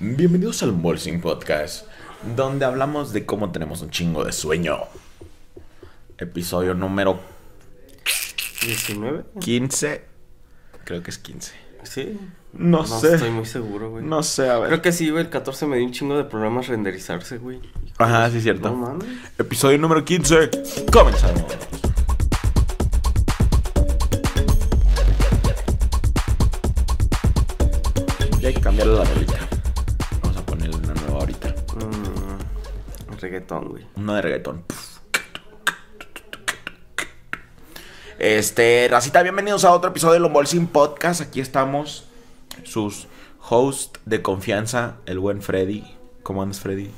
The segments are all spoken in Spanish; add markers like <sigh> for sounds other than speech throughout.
Bienvenidos al Molsing Podcast, donde hablamos de cómo tenemos un chingo de sueño. Episodio número 19. 15. Creo que es 15. Sí. No, sé. estoy muy seguro, güey. No sé, a ver. Creo que sí, güey. El 14 me dio un chingo de programas renderizarse, güey. Ajá, sí, cierto. No mames. Episodio número 15. Comenzamos. Hay que cambiarle la rolita. Reggaetón, güey. Una de reggaetón. Este, Racita, bienvenidos a otro episodio de Lombolsin Podcast. Aquí estamos, sus hosts de confianza, el buen Freddy. ¿Cómo andas, Freddy?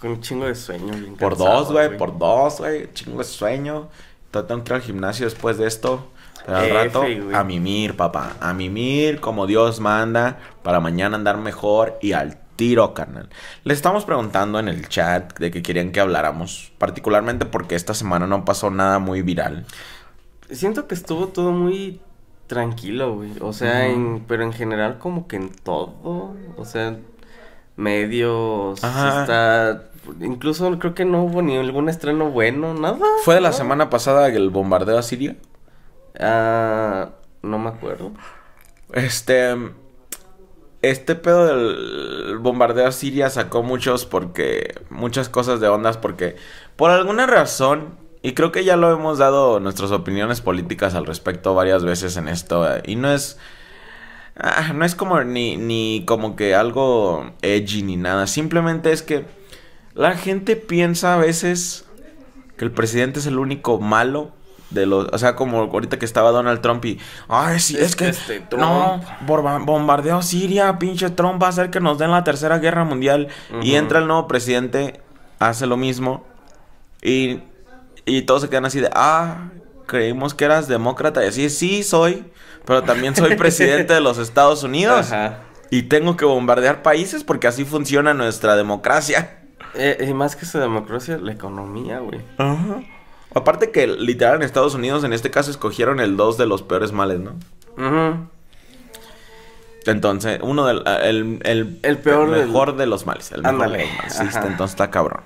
Con un chingo de sueño, bien Por cansado, dos, güey, por dos, güey. Chingo de sueño. Todavía Tengo que ir al gimnasio después de esto. Pero al rato, a mimir, papá. A mimir como Dios manda. Para mañana andar mejor y al tiro, carnal. Le estamos preguntando en el chat de que querían que habláramos. Particularmente porque esta semana no pasó nada muy viral. Siento que estuvo todo muy tranquilo, güey. O sea, en, pero en general como que en todo. O sea, medios. Ajá. Está... Incluso creo que no hubo ni algún estreno bueno, nada. ¿Fue de la ¿no? semana pasada el bombardeo a Siria? Ah, no me acuerdo. Este. Este pedo del bombardeo Siria sacó muchos porque. Muchas cosas de ondas porque. Por alguna razón. Y creo que ya lo hemos dado nuestras opiniones políticas al respecto varias veces en esto. Y no es. ah, no es como ni, ni como que algo edgy ni nada. Simplemente es que. La gente piensa a veces que el presidente es el único malo de los, o sea, como ahorita que estaba Donald Trump y, ay, sí, es, Es que este Trump. no, bombardeo Siria, pinche Trump va a hacer que nos den la tercera guerra mundial y entra el nuevo presidente, hace lo mismo y y todos se quedan así de, ah, creímos que eras demócrata y así, sí soy, pero también soy presidente de los Estados Unidos Ajá. y tengo que bombardear países porque así funciona nuestra democracia. Eh, y más que esa democracia, la economía, güey. Ajá. Aparte que literal en Estados Unidos en este caso escogieron el dos de los peores males, ¿no? Entonces, uno del el, el, El peor del- mejor de los males. El mejor Ándale, de los males. Ajá. entonces está cabrón.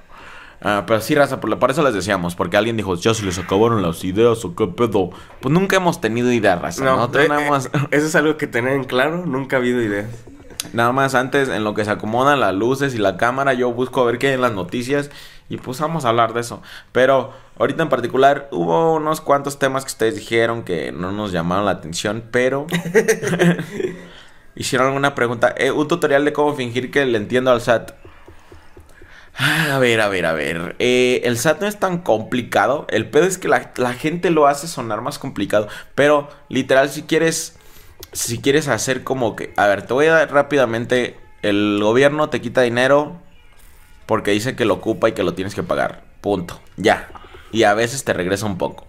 Ah, pero sí, raza, por, por eso les decíamos, porque alguien dijo, ya se les acabaron las ideas o qué pedo. Pues nunca hemos tenido ideas, raza. No, eh, nada eh, más, eso es algo que tener en claro, nunca ha habido ideas. nada más antes, en lo que se acomodan las luces y la cámara, yo busco a ver qué hay en las noticias y pues vamos a hablar de eso. Pero ahorita en particular hubo unos cuantos temas que ustedes dijeron que no nos llamaron la atención, pero <laughs> hicieron alguna pregunta. Eh, un tutorial de cómo fingir que le entiendo al SAT. Ah, A ver, a ver, a ver. Eh, el SAT no es tan complicado. El pedo es que la, la gente lo hace sonar más complicado. Pero, literal, si quieres. Si quieres hacer como que. A ver, te voy a dar rápidamente. El gobierno te quita dinero. Porque dice que lo ocupa y que lo tienes que pagar. Punto. Ya. Y a veces te regresa un poco.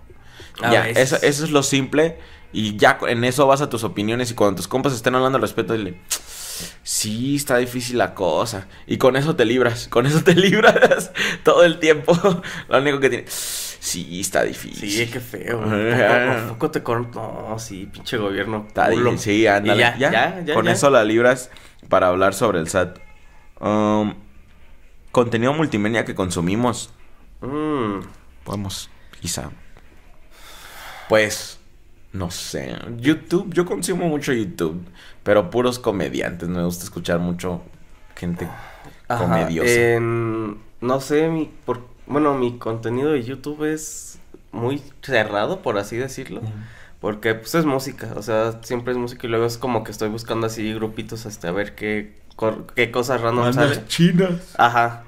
A ya, eso, eso es lo simple. Y ya en eso vas a tus opiniones. Y cuando tus compas estén hablando al respecto, dile. Sí, está difícil la cosa. Y con eso te libras. <laughs> Con eso te libras <laughs> todo el tiempo. <laughs> Lo único que tiene. Sí, está difícil. Sí, qué feo. Poco, poco te corren. No, sí, pinche gobierno. Está culo. difícil. Sí, ándale. Ya, ya, ya, Con eso la libras para hablar sobre el SAT. Um, contenido multimedia que consumimos. Mm, Podemos, quizá. Pues, no sé. YouTube, yo consumo mucho YouTube. Pero puros comediantes. Me gusta escuchar mucho gente ajá, comediosa. en- no sé, mi, por, bueno, mi contenido de YouTube es muy cerrado, por así decirlo. Porque pues es música, o sea, siempre es música y luego es como que estoy buscando así grupitos hasta ver qué, cor- qué cosas random Bandas chinas. Ajá.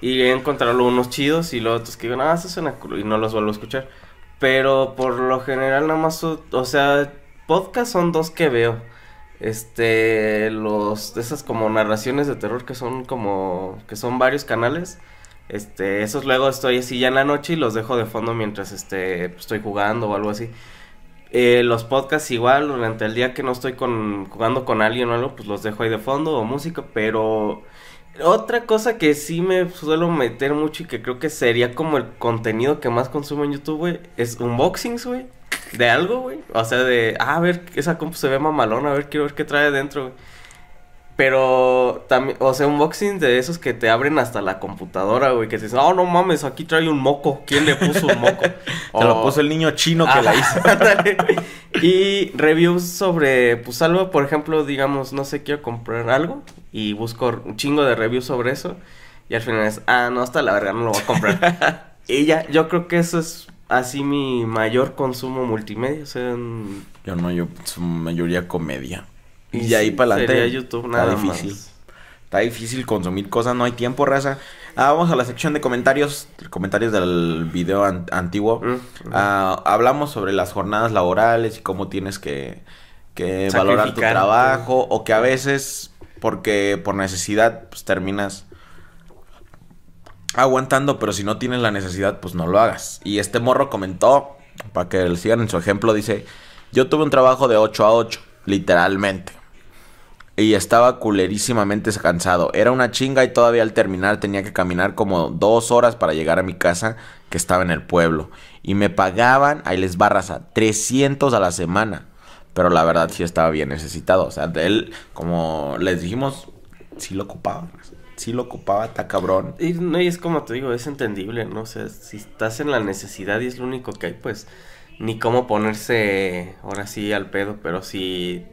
Y he encontrado unos chidos y luego otros que digo, ah, eso suena cool", y no los vuelvo a escuchar. Pero por lo general nada más, o sea, podcast son dos que veo. Este, los, esas como narraciones de terror que son como, que son varios canales. Este, esos luego estoy así ya en la noche y los dejo de fondo mientras este, estoy jugando o algo así. Eh, los podcasts igual, durante el día que no estoy con, jugando con alguien o algo, pues los dejo ahí de fondo o música, pero otra cosa que sí me suelo meter mucho y que creo que sería como el contenido que más consumo en YouTube, güey, es unboxings, güey, de algo, güey. O sea, de, ah, a ver, esa compu se ve mamalona, a ver, quiero ver qué trae dentro, güey. Pero también, o sea, unboxing de esos que te abren hasta la computadora, güey, que te dicen, oh, no mames, aquí trae un moco. ¿Quién le puso un moco? <laughs> Te lo puso el niño chino que la hizo. <laughs> Y reviews sobre, pues algo, por ejemplo, digamos, no sé, quiero comprar algo y busco un chingo de reviews sobre eso. Y al final es, ah, no, hasta la verga, no lo voy a comprar. <laughs> y ya, yo creo que eso es así mi mayor consumo multimedia. O sea, en- Yo no, yo su mayoría comedia. Y, Y de ahí para adelante. sería YouTube nada está difícil. más. Está difícil consumir cosas, no hay tiempo, raza. Ah, vamos a la sección de comentarios, comentarios del video an- antiguo. Mm, mm. Ah, hablamos sobre las jornadas laborales y cómo tienes que, que valorar tu trabajo o que a veces, porque por necesidad, pues terminas aguantando, pero si no tienes la necesidad, pues no lo hagas. Y este morro comentó, para que le sigan en su ejemplo, dice, yo tuve un trabajo de 8 a 8, literalmente. Y estaba culerísimamente cansado. Era una chinga y todavía al terminar tenía que caminar como dos horas para llegar a mi casa que estaba en el pueblo. Y me pagaban, ahí les barras a 300 a la semana. Pero la verdad sí estaba bien necesitado. O sea, él, como les dijimos, sí lo ocupaba. Sí lo ocupaba, está cabrón. Y no, y es como te digo, es entendible, ¿no? O sea, si estás en la necesidad y es lo único que hay, pues ni cómo ponerse ahora sí al pedo, pero si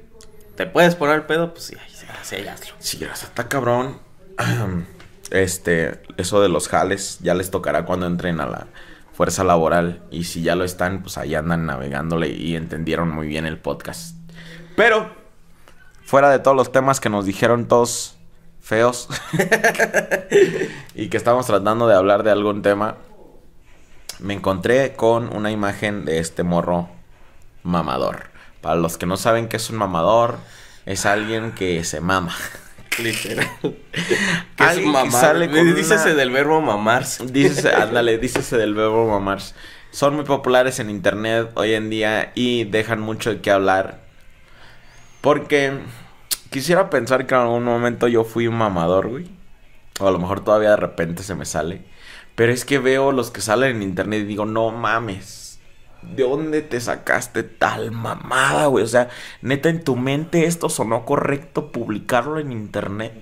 te puedes poner al pedo, pues sí, sí, sí, hazlo. Sí, o sea, está cabrón. <clears throat> Este, eso de los jales ya les tocará cuando entren a la fuerza laboral. Y si ya lo están, pues ahí andan navegándole y entendieron muy bien el podcast. Pero, fuera de todos los temas que nos dijeron todos feos <laughs> y que estamos tratando de hablar de algún tema, me encontré con una imagen de este morro mamador. Para los que no saben qué es un mamador, es alguien que se mama. <laughs> Literal. <laughs> Alguien es mamar. sale con Dícese una- del verbo mamarse. Dícese, <laughs> ándale, dícese del verbo mamarse. Son muy populares en internet hoy en día y dejan mucho de qué hablar. Porque quisiera pensar que en algún momento yo fui un mamador, güey. O a lo mejor todavía de repente se me sale. Pero es que veo los que salen en internet y digo, no mames. ¿De dónde te sacaste tal mamada, güey? O sea, neta, en tu mente esto sonó correcto publicarlo en internet.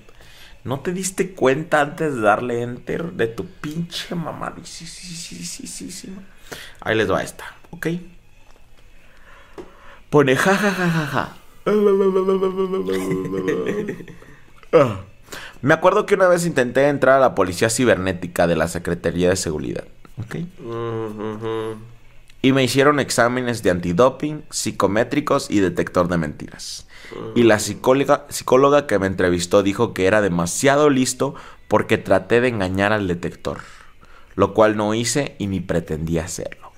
¿No te diste cuenta antes de darle enter de tu pinche mamá? Sí, sí, sí, sí, sí, sí. Ahí les va esta, ¿ok? Pone ja, ja, ja, ja, ja. <laughs> Me acuerdo que una vez intenté entrar a la policía cibernética de la Secretaría de Seguridad. Y me hicieron exámenes de antidoping, psicométricos y detector de mentiras. Y la psicóloga, psicóloga que me entrevistó dijo que era demasiado listo porque traté de engañar al detector. Lo cual no hice y ni pretendía hacerlo.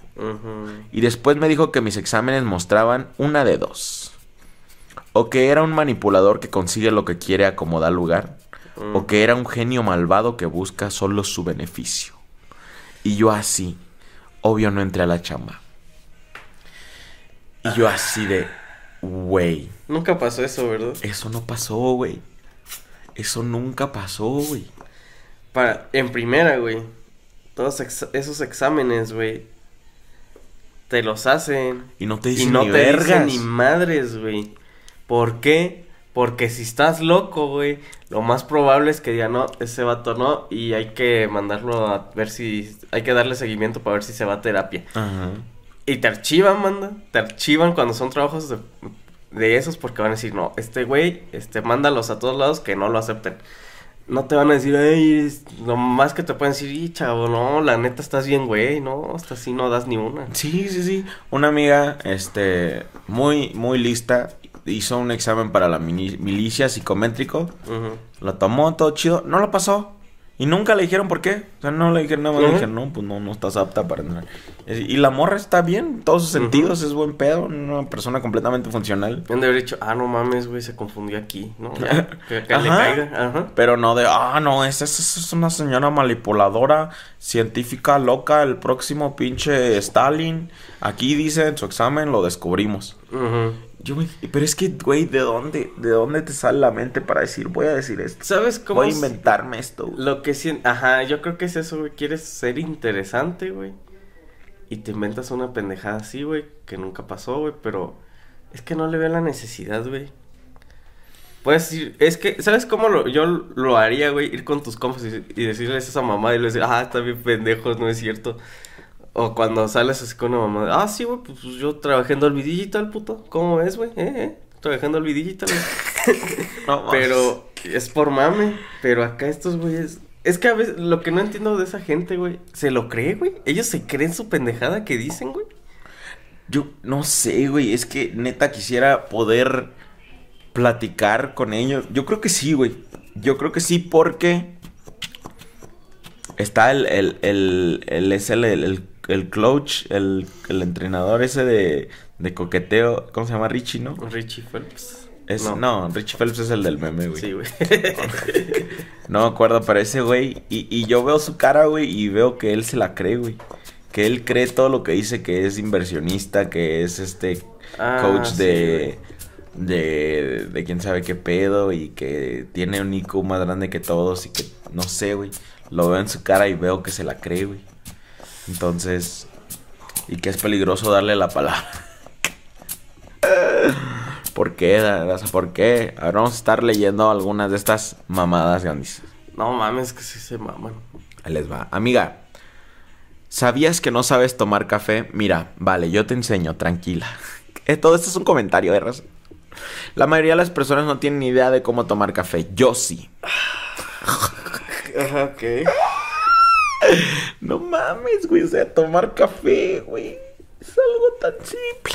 Y después me dijo que mis exámenes mostraban una de dos. O que era un manipulador que consigue lo que quiere a como da lugar. O que era un genio malvado que busca solo su beneficio. Y yo así, obvio no entré a la chamba. Y yo así de, güey, Nunca pasó eso, ¿verdad? eso no pasó, güey. Eso nunca pasó, güey. Para, en primera, güey. Todos ex- esos exámenes, güey. Te los hacen. Y no te Y dicen no ni te vergas. dicen ni madres, güey. ¿Por qué? Porque si estás loco, güey, lo más probable es que diga, no, ese vato no, y hay que mandarlo a ver si, hay que darle seguimiento para ver si se va a terapia. Ajá. Y te archivan, manda, te archivan cuando son trabajos de, de esos porque van a decir, no, este güey, este, mándalos a todos lados que no lo acepten. No te van a decir, ay, lo más que te pueden decir, y chavo, no, la neta estás bien, güey, no, hasta así no das ni una. Sí, sí, sí. Una amiga, este, muy, muy lista, hizo un examen para la milicia psicométrico. Ujú. Lo tomó, todo chido. No lo pasó. Y nunca le dijeron por qué. O sea, no le dijeron nada más. Le dijeron, no, pues no, no estás apta para entrar. Y la morra está bien, en todos sus sentidos. Es buen pedo. Una persona completamente funcional. Han de haber dicho, ah, no mames, güey, se confundió aquí, ¿no? <laughs> que que le caiga, ajá. Pero no de, ah, no, esa, es una señora manipuladora, científica loca, el próximo pinche Stalin. Aquí dice en su examen, lo descubrimos. Ujú. Yo me, pero es que, güey, ¿de dónde, ¿de dónde te sale la mente para decir, voy a decir esto? ¿Sabes cómo? Voy a inventarme esto. güey"? Lo que sí, ajá, yo creo que es eso, güey, quieres ser interesante, güey. Y te inventas una pendejada así, güey, que nunca pasó, güey, pero es que no le veo la necesidad, güey. Puedes ir, es que, ¿sabes cómo lo, yo lo haría, güey? Ir con tus compas y, y decirles a esa mamá y les decir, ah, está bien pendejos, no es cierto. O cuando sales así con una mamá, ah, sí, güey, pues yo trabajé en Dolby Digital, puto. ¿Cómo ves, güey? ¿Eh, eh? Trabajé en Dolby Digital, güey. <laughs> No, Pero es por mame. Pero acá estos güeyes. Es que a veces lo que no entiendo de esa gente, güey, se lo cree, güey. Ellos se creen su pendejada que dicen, güey. Yo no sé, güey. Es que neta quisiera poder platicar con ellos. Yo creo que sí, güey. Yo creo que sí porque está el, el, el, el, es el, el, el coach, el, el entrenador ese de, de coqueteo. ¿Cómo se llama? Richie, ¿no? Richie Phelps. Es, no. Richie Phelps es el del meme, güey. Sí, güey. <laughs> No me acuerdo, pero ese güey. Y, y yo veo su cara, güey, y veo que él se la cree, güey. Que él cree todo lo que dice, que es inversionista, que es este Ah, coach sí, de, de. de quién sabe qué pedo y que tiene un IQ más grande que todos y que. No sé, güey. Lo veo en su cara y veo que se la cree, güey. Entonces. Y que es peligroso darle la palabra. <laughs> ¿Por qué? ¿Por qué? Ahora vamos a estar leyendo algunas de estas mamadas grandes. No mames, que sí se maman. Ahí les va. Amiga, ¿sabías que no sabes tomar café? Mira, vale, yo te enseño, tranquila. <laughs> Eh, todo esto es un comentario de razón. La mayoría de las personas no tienen ni idea de cómo tomar café. Yo sí. <laughs> Ok. No mames, güey. O sea, tomar café, güey. Es algo tan simple.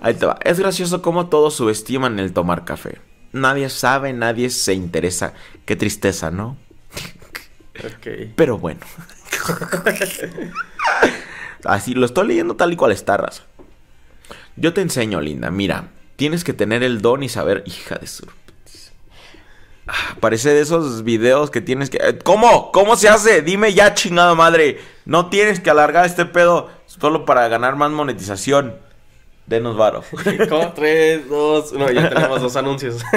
Ahí te va. Es gracioso cómo todos subestiman el tomar café. Nadie sabe, nadie se interesa. Qué tristeza, ¿no? Ok. Pero bueno. Así lo estoy leyendo tal y cual está, raza. Yo te enseño, linda. Mira, tienes que tener el don y saber. Hija de sur. Parece de esos videos que tienes que. eh, ¿Cómo? ¿Cómo se hace? Dime ya, chingada madre. No tienes que alargar este pedo solo para ganar más monetización. Denos varo. <laughs> ¿Cómo? Tres, dos. No, ya tenemos dos anuncios. <laughs>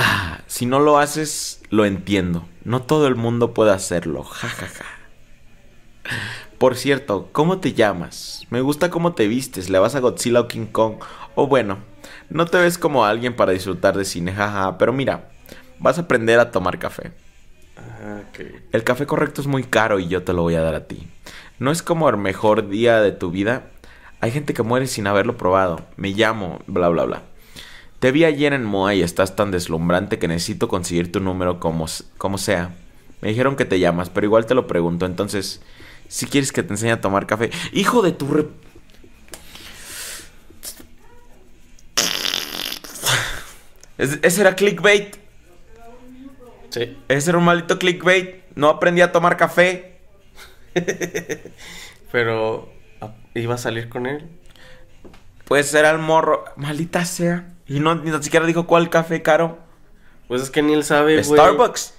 Ah, si no lo haces, lo entiendo. No todo el mundo puede hacerlo. Ja, ja, ja. Por cierto, ¿cómo te llamas? Me gusta cómo te vistes. ¿Le vas a Godzilla o King Kong? O bueno, no te ves como alguien para disfrutar de cine, jaja. Pero mira, vas a aprender a tomar café. Ajá, ok. El café correcto es muy caro y yo te lo voy a dar a ti. No es como el mejor día de tu vida. Hay gente que muere sin haberlo probado. Me llamo, bla, bla, bla. Te vi ayer en Moa y estás tan deslumbrante que necesito conseguir tu número como, como sea. Me dijeron que te llamas, pero igual te lo pregunto. Entonces, si quieres que te enseñe a tomar café. Hijo de tu re... Es- ese era clickbait. Sí. Ese era un maldito clickbait. No aprendí a tomar café. <laughs> Pero. ah, ¿Iba a salir con él? Pues era el morro. Maldita sea. Y no ni siquiera dijo cuál café caro. Pues es que ni él sabe, güey. Starbucks.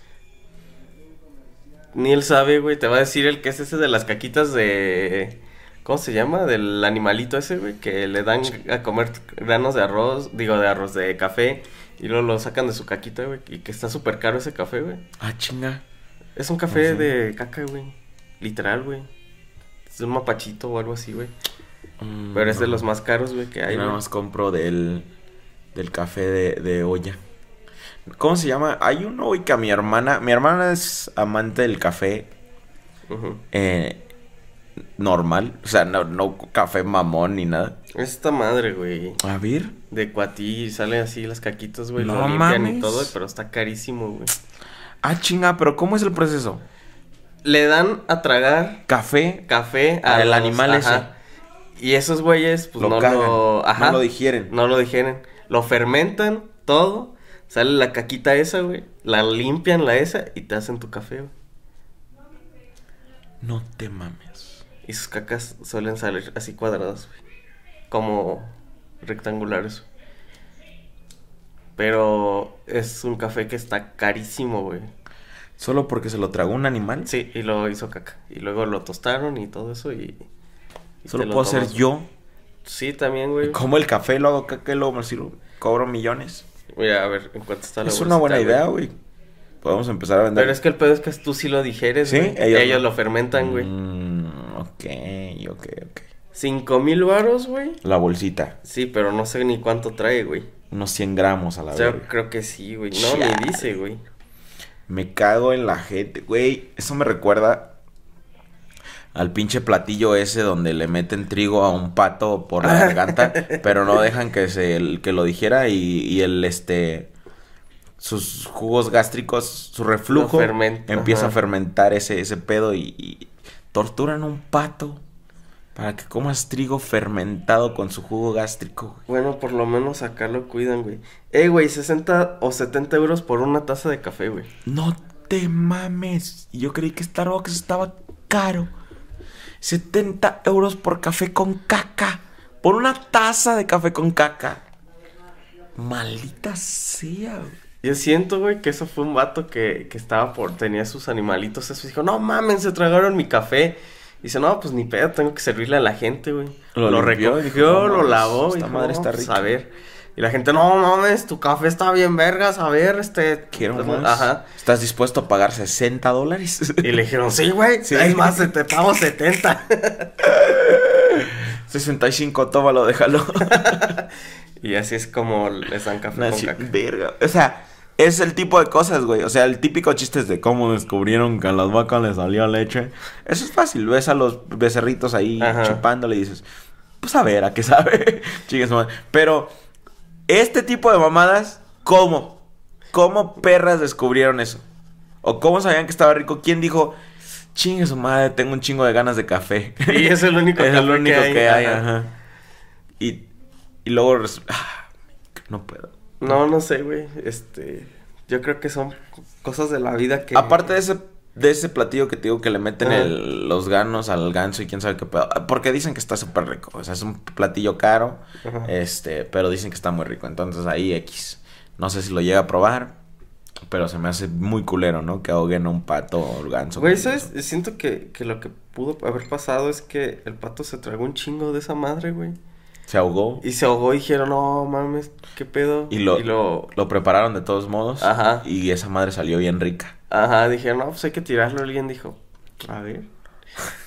Ni él sabe, güey. Te va a decir el que es ese de las caquitas de. ¿Cómo se llama? Del animalito ese, güey. Que le dan a comer granos de arroz. Digo, de arroz de café. Y luego lo sacan de su caquita, güey. Y que está súper caro ese café, güey. Ah, chinga. Es un café de caca, güey. Literal, güey. Es un mapachito o algo así, güey. Mm, Pero es de los más caros, güey, que hay, nada güey. más compro del, del café de, de olla. ¿Cómo se llama? Hay uno, güey, que a mi hermana... Mi hermana es amante del café eh, normal. O sea, no, no café mamón ni nada. Esta madre, güey. A ver. De cuatí sale así las caquitas, güey. No lo limpian mames. y todo, pero está carísimo, güey. Ah, chinga, pero ¿cómo es el proceso? Le dan a tragar Café. café Al los- animal ajá. Y esos güeyes, pues Lo no cagan, lo. Ajá. no lo digieren. No lo digieren. Lo fermentan todo. Sale la caquita esa, güey. La limpian la esa y te hacen tu café, güey. No te mames. Y sus cacas suelen salir así cuadradas, güey. Como rectangulares. Pero es un café que está carísimo, güey. ¿Solo porque se lo tragó un animal? Sí, y lo hizo caca. Y luego lo tostaron y todo eso y... y Solo puedo güey. yo. Sí, también, güey. Como el café, lo hago caca y luego me sirvo. Cobro millones. Mira, a ver, en cuánto está la Es una buena idea, güey. Podemos empezar a vender. Pero es que el pedo es que tú sí lo digieres, ¿Sí? güey. Ellos Ellos, no. lo fermentan, güey. Mm, ok, ok, ok. Cinco mil varos, güey. La bolsita. Sí, pero no sé ni cuánto trae, güey. unos 100 gramos a la Yo vez. creo que sí, güey. No, ni dice, güey. Me cago en la gente, güey. Eso me recuerda al pinche platillo ese donde le meten trigo a un pato por la garganta, <laughs> pero no dejan que se el- que lo dijera y, y el este sus jugos gástricos, su reflujo fermenta, empieza a fermentar ese ese pedo y, y torturan un pato para que comas trigo fermentado con su jugo gástrico. güey. Bueno, por lo menos acá lo cuidan, güey. Eh, güey, 60 o 70 euros por una taza de café, güey. No te mames. Yo creí que Starbucks estaba caro. 70 euros por café con caca. Por una taza de café con caca. Maldita sea. güey. Yo siento, güey, que eso fue un vato que, que estaba por... Tenía sus animalitos, eso. Dijo, no mames, se tragaron mi café. Dice, no, pues ni pedo, tengo que servirle a la gente, güey. Lo Lo, limpió, recogió, dijo, lo lavó. esta dijo, madre "No, está pues, rica". A ver. Y la gente, no mames, tu café está bien vergas, a ver, este... Quiero pues, más. Ajá. ¿Estás dispuesto a pagar 60 dólares? <laughs> Y le dijeron, sí, güey, Sí. es más, te pago 70. 65, <laughs> tómalo, déjalo. <laughs> y así es como les dan café Nah, con caca. verga. O sea, es el tipo de cosas, güey. O sea, el típico chiste es de cómo descubrieron que a las vacas les salía leche. Eso es fácil. Ves a los becerritos ahí Ajá. chupándole y dices, pues a ver, ¿a qué sabe? <laughs> Madre. Pero, este tipo de mamadas, ¿cómo? ¿Cómo perras descubrieron eso? ¿O cómo sabían que estaba rico? ¿Quién dijo, chingue su madre, tengo un chingo de ganas de café? Y es el único <laughs> es el que único hay, que hay, ajá. ajá. Y, y luego, ah, no puedo. No, no sé, güey. Este, yo creo que son cosas de la vida que. Aparte de ese, de ese platillo que te digo que le meten el- los ganos al ganso y quién sabe qué pedo. Porque dicen que está súper rico. O sea, es un platillo caro. Este, pero dicen que está muy rico. Entonces ahí X. No sé si lo llega a probar. Pero se me hace muy culero, ¿no? Que ahoguen a un pato o el ganso. Güey, ¿sabes? Siento que, que lo que pudo haber pasado es que el pato se tragó un chingo de esa madre, güey. Se ahogó. Y se ahogó y dijeron, no mames, ¿qué pedo? Y lo, lo- lo prepararon de todos modos. Ajá. Y esa madre salió bien rica. Ajá, dijeron, no, pues hay que tirarlo. Alguien dijo, a ver.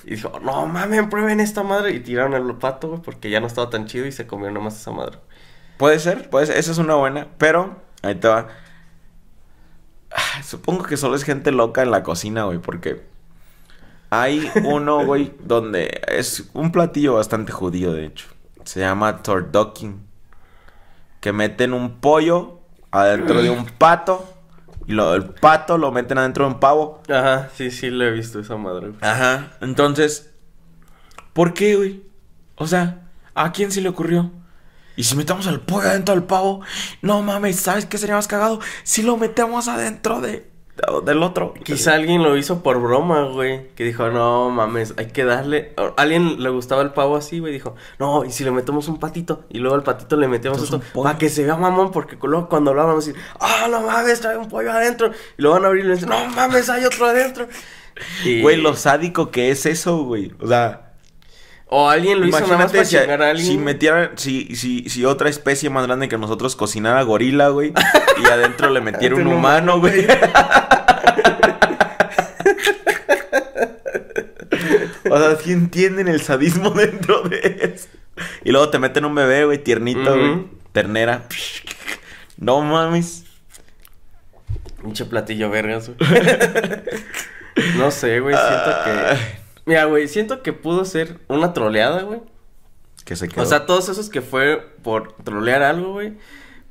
Y dijo, no mames, prueben esta madre. Y tiraron el pato, güey, porque ya no estaba tan chido y se comió nomás esa madre. Puede ser, puede ser. Esa es una buena. Pero, ahí te va. Ah, Supongo que solo es gente loca en la cocina, güey, porque hay uno, güey, <laughs> donde es un platillo bastante judío, de hecho. Se llama turducken. Que meten un pollo adentro de un <clears throat> pato. Y lo, el pato lo meten adentro de un pavo. Ajá, sí, sí, lo he visto esa madre, güey. Ajá. Entonces, ¿por qué, güey? O sea, ¿a quién se le ocurrió? Y si metemos el pollo adentro del pavo, no mames, ¿sabes qué sería más cagado? Si lo metemos adentro de, de- del otro. Quizá alguien lo hizo por broma, güey. Que dijo, no mames, hay que darle. alguien le gustaba el pavo así, güey. Dijo, no, y si le metemos un patito. Y luego al patito le metemos Entonces, esto. Para que se vea mamón, porque luego cuando a decir, ah, no mames, trae un pollo adentro. Y lo van a abrir y le dicen, no mames, hay otro adentro. <laughs> Y- Güey, lo sádico que es eso, güey. O sea, O alguien lo hizo nada más para si, chingar a alguien. si metieran, si, si, si otra especie más grande que nosotros cocinara gorila, güey, y adentro le metiera un humano, güey. <laughs> o sea, <laughs> si entienden el sadismo <laughs> dentro de eso. Y luego te meten un bebé, güey, tiernito, güey. Ternera. No mames. Pinche platillo vergas, güey. <laughs> no sé, güey, siento que... Mira, güey, siento que pudo ser una troleada, güey. Que se quedó. O sea, todos esos que fue por trolear algo, güey.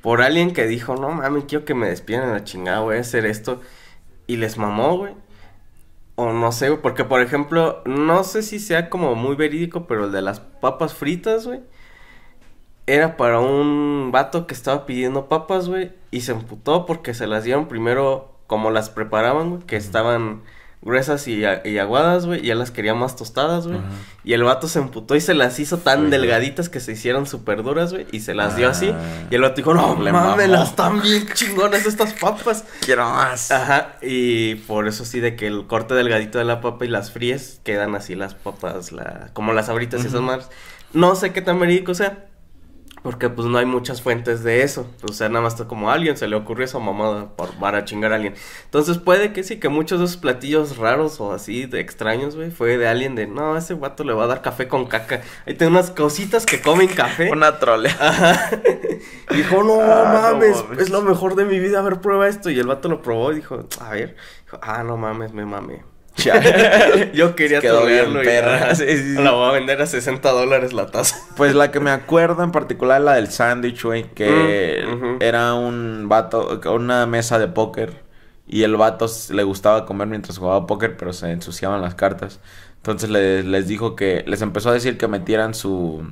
Por alguien que dijo, no mames, quiero que me despidan a la chingada, voy a hacer esto. Y les mamó, güey. O no sé, güey, porque por ejemplo, no sé si sea como muy verídico, pero el de las papas fritas, güey. Era para un vato que estaba pidiendo papas, güey. Y se emputó porque se las dieron primero como las preparaban, güey. Que estaban gruesas y, aguadas, güey. Y él las quería más tostadas, güey. Y el vato se emputó y se las hizo tan delgaditas que se hicieron súper duras, güey. Y se las dio así. Ah. Y el vato dijo, no Le mames, las están bien chingonas estas papas. Quiero más. Ajá, y por eso sí, de que el corte delgadito de la papa y las fríes quedan así las papas, la, como las abritas y esas madres. No sé qué tan verídico sea, Porque pues no hay muchas fuentes de eso. O sea, nada más está como a alguien se le ocurrió esa mamada por, para chingar a alguien. Entonces puede que sí, que muchos de esos platillos raros o así de extraños, güey, fue de alguien de, no, ese vato le va a dar café con caca. Ahí tiene unas cositas que comen café. Una trole. <laughs> Ajá. Y dijo, no, Ah, no mames. es lo mejor de mi vida, a ver, prueba esto. Y el vato lo probó y dijo, a ver, dijo, ah, no mames, me mame. <laughs> Yo quería y perra. ajá, Sí, sí, sí. la voy a vender a 60 dólares la taza. Pues la que me acuerdo en particular la del sándwich, güey, que Mm, era un vato, una mesa de póker y el vato le gustaba comer mientras jugaba póker, pero se ensuciaban las cartas. Entonces le- les dijo que, les empezó a decir que metieran su,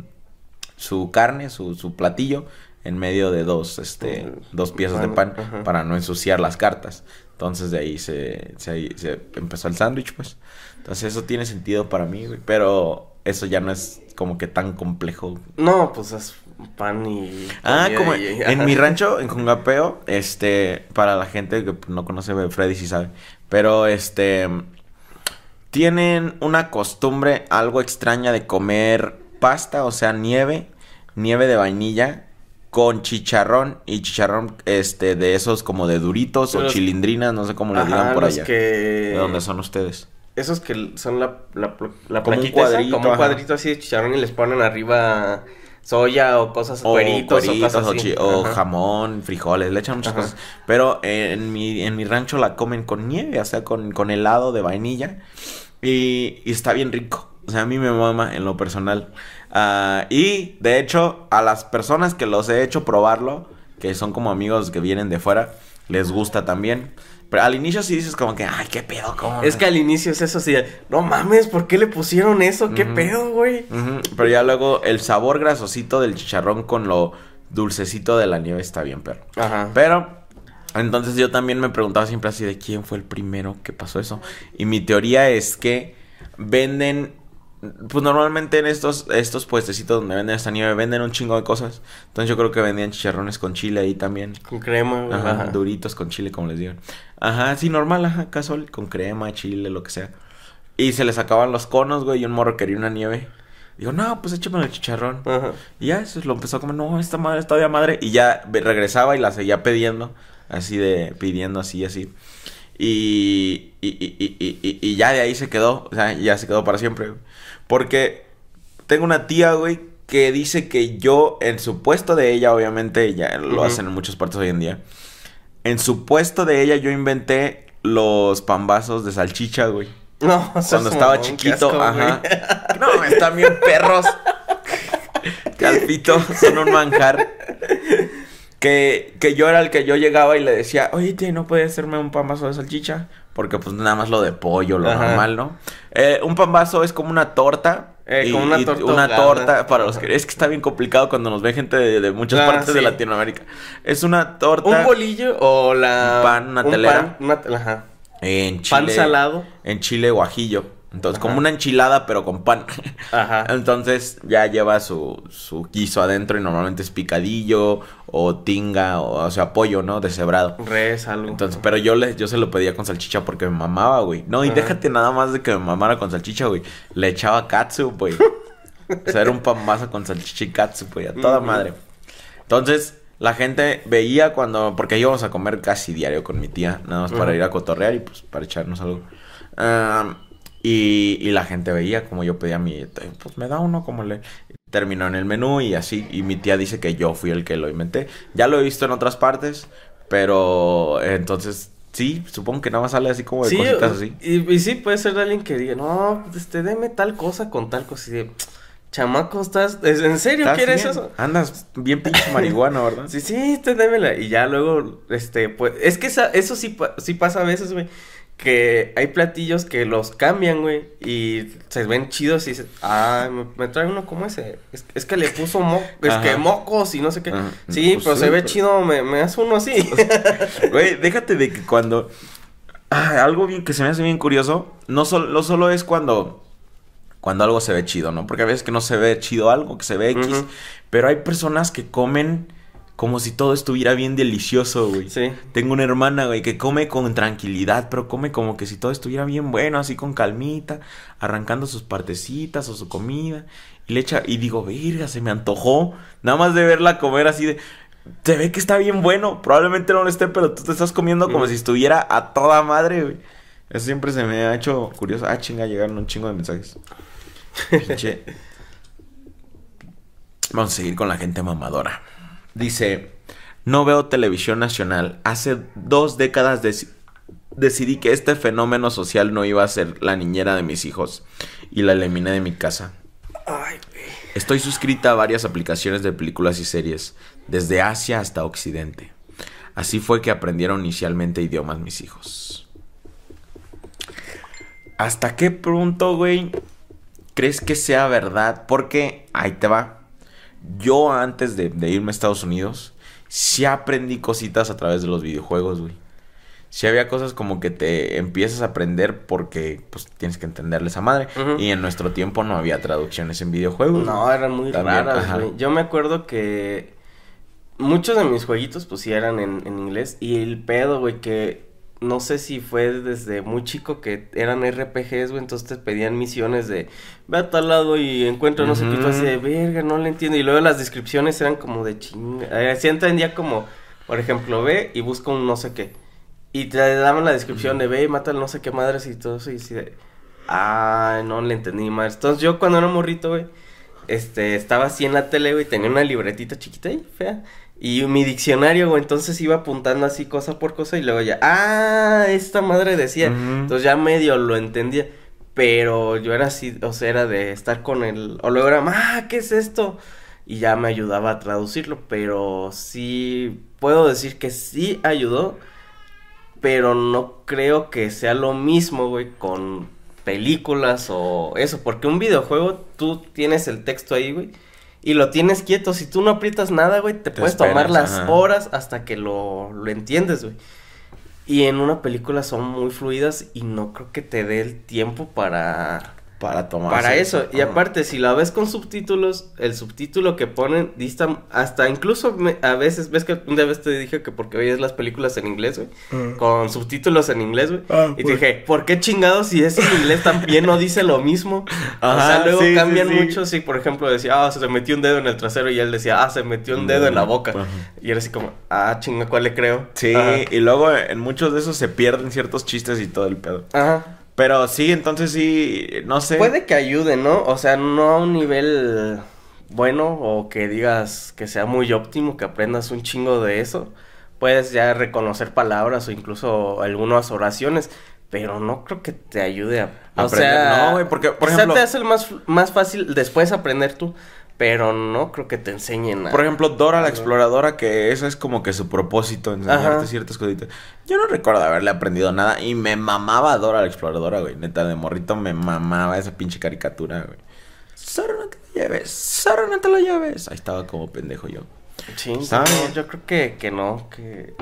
su carne, su, su platillo en medio de dos, este, Mm, dos piezas de pan, para no ensuciar las cartas. Entonces de ahí se, se, empezó el sándwich, pues. Entonces eso tiene sentido para mí, güey. Pero eso ya no es como que tan complejo. No, pues es pan y. Ah, como y- en mi <laughs> rancho, en Jungapeo, este, para la gente que no conoce Freddy sí sabe, pero este, tienen una costumbre algo extraña de comer pasta, o sea, nieve, nieve de vainilla con chicharrón y chicharrón, este, de esos como de duritos o chilindrinas, no sé cómo le digan por los allá. que... ¿De dónde son ustedes? Esos que son la, la, la Como un plaquita esa, cuadrito, como un cuadrito así de chicharrón y les ponen arriba soya o cosas, O cueritos, o cosas o, así. chi- o Ajá. jamón, frijoles, le echan muchas Ajá. cosas. Pero eh, en mi, en mi rancho la comen con nieve, o sea, con, con helado de vainilla. Y, y está bien rico. O sea, a mí me mama en lo personal. Ah, y de hecho, a las personas que los he hecho probarlo, que son como amigos que vienen de fuera, les gusta también. Pero al inicio sí dices como que, ay, qué pedo, ¿cómo? Es que al inicio es eso así de, no mames, ¿por qué le pusieron eso? ¿Qué pedo, güey? Pero ya luego el sabor grasosito del chicharrón con lo dulcecito de la nieve está bien, perro. Ajá. Pero, entonces yo también me preguntaba siempre así de quién fue el primero que pasó eso. Y mi teoría es que venden, pues normalmente en estos, estos puestecitos donde venden esta nieve venden un chingo de cosas. Entonces yo creo que vendían chicharrones con chile ahí también. Con crema, güey, Ajá, ajá. duritos con chile, como les digo. Ajá, sí, normal, ajá, casual, con crema, chile, lo que sea. Y se les acaban los conos, güey, y un morro quería una nieve. Digo, no, pues échame el chicharrón. Ajá. Y ya, eso lo empezó a comer, no, esta madre está de madre. Y ya regresaba y la seguía pidiendo, así de, pidiendo así, así. Y, y, y, y, ya de ahí se quedó, o sea, ya se quedó para siempre. Porque tengo una tía, güey, que dice que yo, en su puesto de ella, obviamente, ya lo hacen en muchas partes hoy en día. En su puesto de ella, yo inventé los pambazos de salchicha, güey. <laughs> No, Cuando es estaba mamón, chiquito, asco, ajá. güey. <laughs> No, están bien perros. <laughs> Calpito, son un manjar. Que, que yo era el que yo llegaba y le decía, oye, tío, ¿no puedes hacerme un pambazo de salchicha? Porque pues nada más lo de pollo, lo Ajá. normal, ¿no? Eh, un pambazo es como una torta. Eh, y- como una torta Una torta, para los que... Es que está bien complicado cuando nos ve gente de, de muchas Ah, partes de. Latinoamérica. Es una torta ¿Un bolillo o la... Un pan, una un telera. pan, una ajá. en chile... Pan salado. En chile guajillo. Entonces, Ajá. como una enchilada, pero con pan. Ajá. <laughs> Entonces ya lleva su, su guiso adentro y normalmente es picadillo o tinga o, o sea, pollo, ¿no? Deshebrado. Res, algo. Entonces, pero yo le, yo se lo pedía con salchicha porque me mamaba, güey. No, y Ajá. déjate nada más de que me mamara con salchicha, güey. Le echaba katsu, güey. <laughs> o sea, era un pambazo con salchicha y katsu, güey. A toda madre. Entonces, la gente veía cuando... Porque íbamos a comer casi diario con mi tía. Nada más para ir a cotorrear y pues para echarnos algo. Ah, y, y la gente veía como yo pedía mi... Pues me da uno como le... Terminó en el menú y así. Y mi tía dice que yo fui el que lo inventé. Ya lo he visto en otras partes. Pero eh, entonces... Sí, supongo que nada más sale así como de Sí, cositas así. Y, y sí, puede ser de alguien que diga, no, este, deme tal cosa con tal cosa. Y de, chamaco, ¿estás, ¿es- ¿en serio ¿Estás quieres bien? eso? Andas bien pinche marihuana, <laughs> ¿verdad? Sí, sí, te démela. Y ya luego, este, pues, es que esa- eso sí, sí pasa a veces, güey. Que hay platillos que los cambian, güey. Y se ven chidos y dices, ah, me, me trae uno como ese. Es, es que le puso mo es que mocos y no sé qué. Ajá. Sí, Pues pero sí, se ve pero- chido, me, me hace uno así. <laughs> Güey, déjate de que cuando... Ah, algo bien que se me hace bien curioso, no, sol- no solo es cuando... Cuando algo se ve chido, ¿no? Porque a veces que no se ve chido algo, que se ve X. Pero hay personas que comen como si todo estuviera bien delicioso, güey. sí. Tengo una hermana, güey, que come con tranquilidad, pero come como que si todo estuviera bien bueno, así con calmita, arrancando sus partecitas o su comida. Y le echa, y digo, verga, se me antojó. Nada más de verla comer así de. Se ve que está bien bueno. Probablemente no lo esté, pero tú te estás comiendo como Mm. si estuviera a toda madre, güey. Eso siempre se me ha hecho curioso. Ah, chinga, llegaron un chingo de mensajes. <laughs> Pinche. Vamos a seguir con la gente mamadora. Dice, no veo televisión nacional. Hace dos décadas deci- decidí que este fenómeno social no iba a ser la niñera de mis hijos y la eliminé de mi casa. Estoy suscrita a varias aplicaciones de películas y series, desde Asia hasta Occidente. Así fue que aprendieron inicialmente idiomas mis hijos. ¿Hasta qué punto, güey, crees que sea verdad? Porque, ahí te va. Yo antes de, de irme a Estados Unidos, sí aprendí cositas a través de los videojuegos, güey. Sí había cosas como que te empiezas a aprender porque, pues, tienes que entenderle esa madre. Y en nuestro tiempo no había traducciones en videojuegos. No, eran muy También, raras, güey. Yo me acuerdo que muchos de mis jueguitos, pues sí eran en, en inglés. Y el pedo, güey, que no sé si fue desde muy chico que eran RPGs, güey. Entonces te pedían misiones de ve a tal lado y encuentra no sé qué. así de verga, no le entiendo. Y luego las descripciones eran como de chinga. Eh, sí entendía como, por ejemplo, ve y busca un no sé qué. Y te daban la descripción de ve y mata al no sé qué madres y todo eso. Y así de. Ah, no le entendí más. Entonces yo cuando era morrito, güey, este, estaba así en la tele, güey, tenía una libretita chiquita y fea. Y mi diccionario, güey, entonces iba apuntando así cosa por cosa y luego ya, ah, esta madre decía. Entonces ya medio lo entendía. Pero yo era así, o sea, era de estar con el. O luego era, ah, ¿qué es esto? Y ya me ayudaba a traducirlo. Pero sí, puedo decir que sí ayudó. Pero no creo que sea lo mismo, güey, con películas o eso. Porque un videojuego, tú tienes el texto ahí, güey. Y lo tienes quieto. Si tú no aprietas nada, güey, te, Te puedes tomar las ajá. horas hasta que lo, lo entiendes, güey. Y en una película son muy fluidas y no creo que te dé el tiempo para Para tomar. para eso. Y aparte, si la ves con subtítulos, el subtítulo que ponen dista hasta incluso me- a veces, ves que una vez te dije que porque oyes las películas en inglés, güey, con subtítulos en inglés, güey. Ah, y te pues. dije, ¿por qué chingados si es en inglés también no dice lo mismo? o sea, luego sí, sí, cambian sí. mucho si por ejemplo decía, ah, se metió un dedo en el trasero y él decía, ah, se metió un dedo en la boca. Ajá. Y era así como, ah, chinga, ¿cuál le creo? Sí, Ajá. y luego en muchos de esos se pierden ciertos chistes y todo el pedo. Ajá. Pero sí, entonces sí, no sé. Puede que ayude, ¿no? O sea, no a un nivel bueno o que digas que sea muy óptimo, que aprendas un chingo de eso. Puedes ya reconocer palabras o incluso algunas oraciones, pero no creo que te ayude a... O Aprender, sea, no, güey, porque, por ejemplo- te hace el más, más fácil después aprender tú, pero no creo que te enseñen nada. Por ejemplo, Dora la exploradora, que eso es como que su propósito, enseñarte Ajá. ciertas cositas. Yo no recuerdo haberle aprendido nada y me mamaba Dora la exploradora, güey. Neta, de morrito me mamaba esa pinche caricatura, güey. Sora, no te la lleves, Sora, no te la lleves. Ahí estaba como pendejo yo. Sí, yo creo que, que no, que...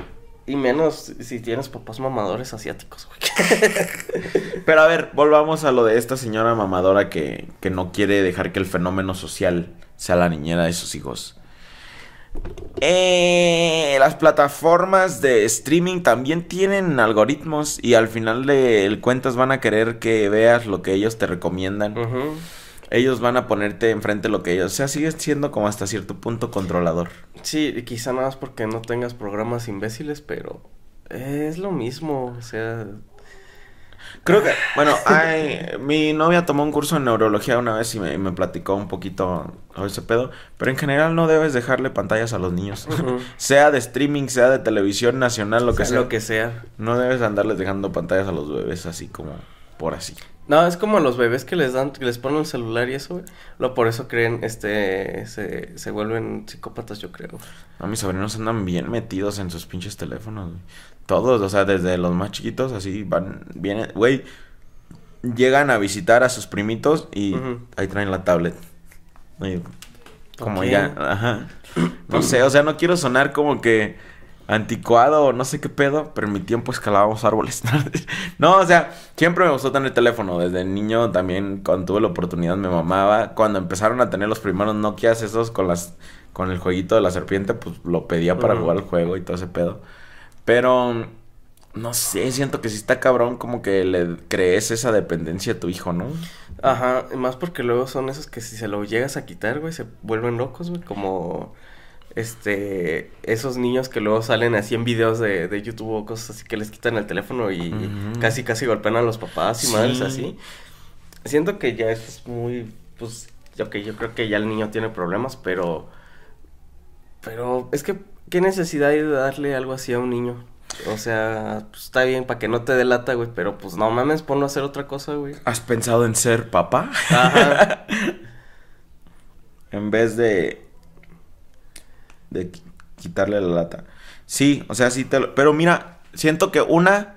Y menos si tienes papás mamadores asiáticos, güey. <laughs> Pero a ver, volvamos a lo de esta señora mamadora que, que no quiere dejar que el fenómeno social sea la niñera de sus hijos. Eh, las plataformas de streaming también tienen algoritmos y al final de cuentas van a querer que veas lo que ellos te recomiendan. Ellos van a ponerte enfrente lo que ellos... O sea, sigues siendo como hasta cierto punto controlador. Sí, quizá nada más porque no tengas programas imbéciles, pero es lo mismo, o sea, Creo que, bueno, <laughs> ay, mi novia tomó un curso en neurología una vez y me, me platicó un poquito sobre ese pedo, pero en general no debes dejarle pantallas a los niños, <laughs> sea de streaming, sea de televisión nacional, lo que sea. lo que sea. No debes andarles dejando pantallas a los bebés así como por así. No, es como los bebés que les dan, que les ponen el celular y eso, güey. Lo por eso creen, este, se, se vuelven psicópatas, yo creo. A mis sobrinos andan bien metidos en sus pinches teléfonos, güey. Todos, o sea, desde los más chiquitos así van, vienen, güey, llegan a visitar a sus primitos y ahí traen la tablet. Y como ya, ajá. No sé, o sea, no quiero sonar como que anticuado o no sé qué pedo, pero en mi tiempo escalábamos árboles. <laughs> no, o sea, siempre me gustó tener teléfono. Desde niño también, cuando tuve la oportunidad, me mamaba. Cuando empezaron a tener los primeros Nokias esos con las con el jueguito de la serpiente, pues lo pedía para jugar el juego y todo ese pedo. Pero no sé, siento que si está cabrón como que le crees esa dependencia a tu hijo, ¿no? Ajá, más porque luego son esos que si se lo llegas a quitar, güey, se vuelven locos, güey, como este esos niños que luego salen así en videos de, de YouTube o cosas así que les quitan el teléfono y casi casi golpean a los papás y Sí. madres así. Siento que ya eso es muy pues ok, yo creo que ya el niño tiene problemas, pero pero es que qué necesidad hay de darle algo así a un niño. O sea, pues, está bien para que no te delata, güey, pero pues no mames, ponlo a hacer otra cosa, güey. ¿Has pensado en ser papá? Ajá. <laughs> en vez de de qui- quitarle la lata. Sí, o sea, sí te lo... Pero mira, siento que una,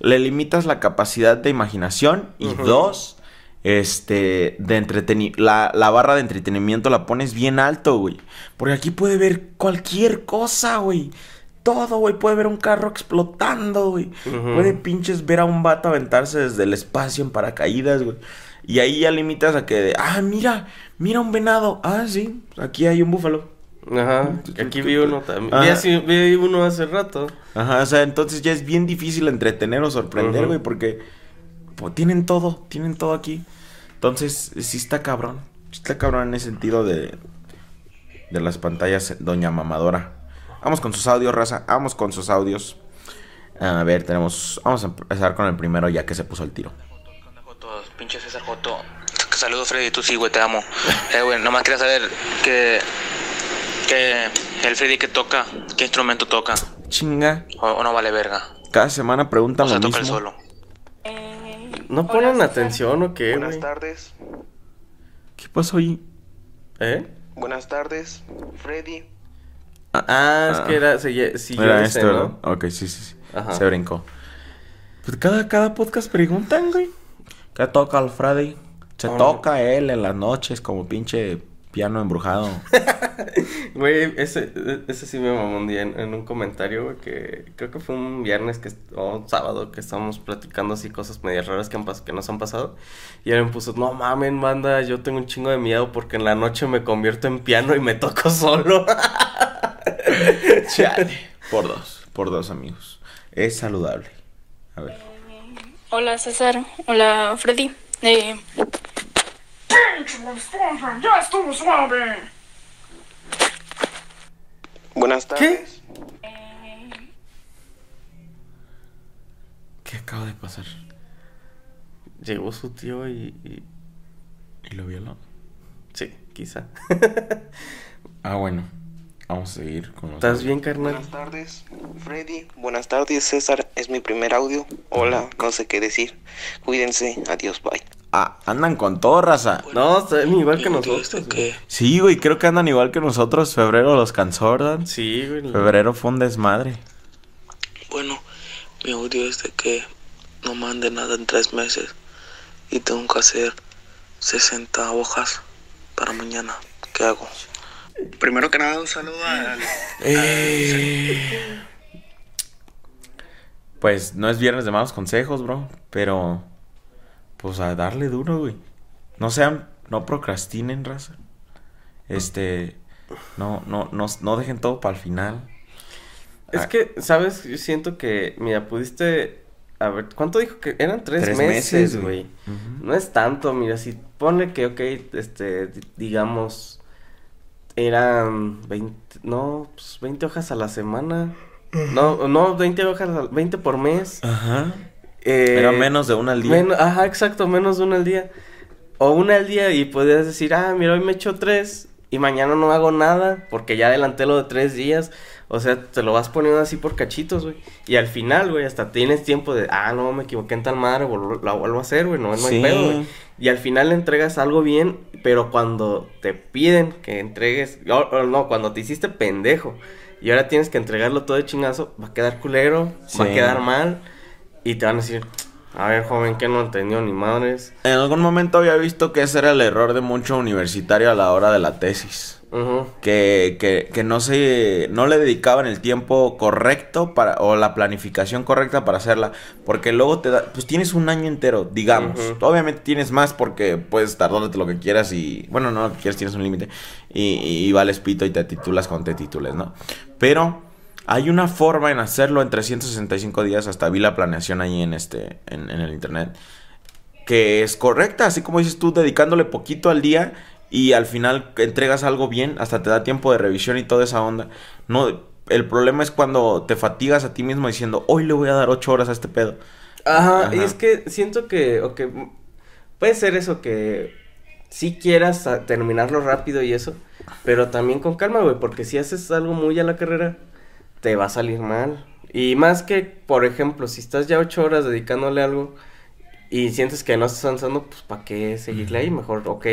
le limitas la capacidad de imaginación y dos, este, de entretenimiento, la, la barra de entretenimiento la pones bien alto, güey. Porque aquí puede ver cualquier cosa, güey. Todo, güey. Puede ver un carro explotando, güey. Puede pinches ver a un vato aventarse desde el espacio en paracaídas, güey. Y ahí ya limitas a que, ah, mira, mira un venado. Ah, sí, aquí hay un búfalo. Ajá, aquí vi uno también. Vi, vi uno hace rato. Ajá, o sea, entonces ya es bien difícil entretener o sorprender, güey, porque pues, tienen todo, tienen todo aquí. Entonces, sí está cabrón. Sí está cabrón en ese sentido de, de las pantallas, doña mamadora. Vamos con sus audios, raza. Vamos con sus audios. A ver, tenemos. Vamos a empezar con el primero ya que se puso el tiro. Pinche César Joto. Saludos, Freddy. Tú sí, güey, te amo. <laughs> Eh, güey, nomás quería saber que. Que el Freddy que toca, ¿qué instrumento toca? Chinga. O, o no vale verga. Cada semana preguntan O sea, lo toca el mismo. solo. ¿No ponen atención o qué, Buenas tardes, ¿Qué pasó ahí? ¿Eh? buenas tardes, Freddy. Ah, es Ah. que era, se, siguió Era ese, esto, ¿no? ¿no? Ok, sí, sí, sí. Ajá. Se brincó. Pues cada, cada podcast preguntan, güey. ¿Qué toca el Freddy? Se Oh. toca él en las noches como pinche piano embrujado. <laughs> Güey, ese, ese sí me mamó un día en, en un comentario, güey, que creo que fue un viernes que, o un sábado que estábamos platicando así cosas medias raras que, han pas- que nos han pasado. Y él me puso, no mamen, manda, yo tengo un chingo de miedo porque en la noche me convierto en piano y me toco <laughs> solo. Chale. Por dos, por dos amigos. Es saludable. A ver. Hola César, hola Freddy. Eh, Buenas tardes. ¿Qué acaba de pasar? Llegó su tío y, y- ¿Y lo violó? Sí, quizá. <laughs> Ah, bueno. Vamos a seguir con los... ¿Estás bien, carnal? Buenas tardes, Freddy. Buenas tardes, César. Es mi primer audio. Hola, no sé qué decir. Cuídense. Adiós, bye. Ah, andan con todo, raza. No, están igual que nosotros. que Sí, güey, creo que andan igual que nosotros. Febrero los cansó, ¿verdad? Sí, güey. Febrero fue un desmadre. Bueno, mi audio es de que no mande nada en tres meses y tengo que hacer 60 hojas para mañana. ¿Qué hago? Primero que nada, un saludo al... Eh, Pues no es viernes de malos consejos, bro. Pero, pues a darle duro, güey. No sean, no procrastinen, raza. Este, no, no, no, no dejen todo para el final. Es Ah. que, ¿sabes? Yo siento que, mira, pudiste... A ver, ¿cuánto dijo que eran tres, Tres meses, güey? No es tanto, mira, si ponle que, ok, este, di- digamos, eran 20, no, pues 20 hojas a la semana. No, no, 20 hojas, al- 20 por mes. Ajá. Eh, Era menos de una al día. men- ajá, exacto, menos de una al día. O una al día y podías decir, ah, mira, hoy me echo tres y mañana no hago nada porque ya adelanté lo de tres días. O sea, te lo vas poniendo así por cachitos, güey. Y al final, güey, hasta tienes tiempo de, ah, no, me equivoqué en tal madre, la vuelvo a hacer, güey, no, no Sí. hay pedo, güey. Y al final le entregas algo bien, pero cuando te piden que entregues, o, o no, cuando te hiciste pendejo y ahora tienes que entregarlo todo de chingazo, va a quedar culero, va a quedar mal y te van a decir, a ver, joven, que no entendió ni madres. En algún momento había visto que ese era el error de mucho universitario a la hora de la tesis. Ujú. que, que, que no se no le dedicaban el tiempo correcto para o la planificación correcta para hacerla porque luego te da pues tienes un año entero digamos obviamente tienes más porque puedes tardarte lo que quieras y bueno no lo que quieras tienes un límite y, y, vales pito y te titulas cuando te titules no pero Hay una forma en hacerlo en 365 días, hasta vi la planeación ahí en, este, en, en el internet, que es correcta, así como dices tú, dedicándole poquito al día y al final entregas algo bien, hasta te da tiempo de revisión y toda esa onda. No, el problema es cuando te fatigas a ti mismo diciendo, hoy le voy a dar 8 horas a este pedo. Ajá, Ajá. y es que siento que, puede ser eso que si quieras a- terminarlo rápido y eso, pero también con calma, güey, porque si haces algo muy a la carrera, te va a salir mal. Y más que, por ejemplo, si estás ya ocho horas dedicándole algo y sientes que no estás avanzando, pues ¿para qué seguirle ahí? Mejor, ok,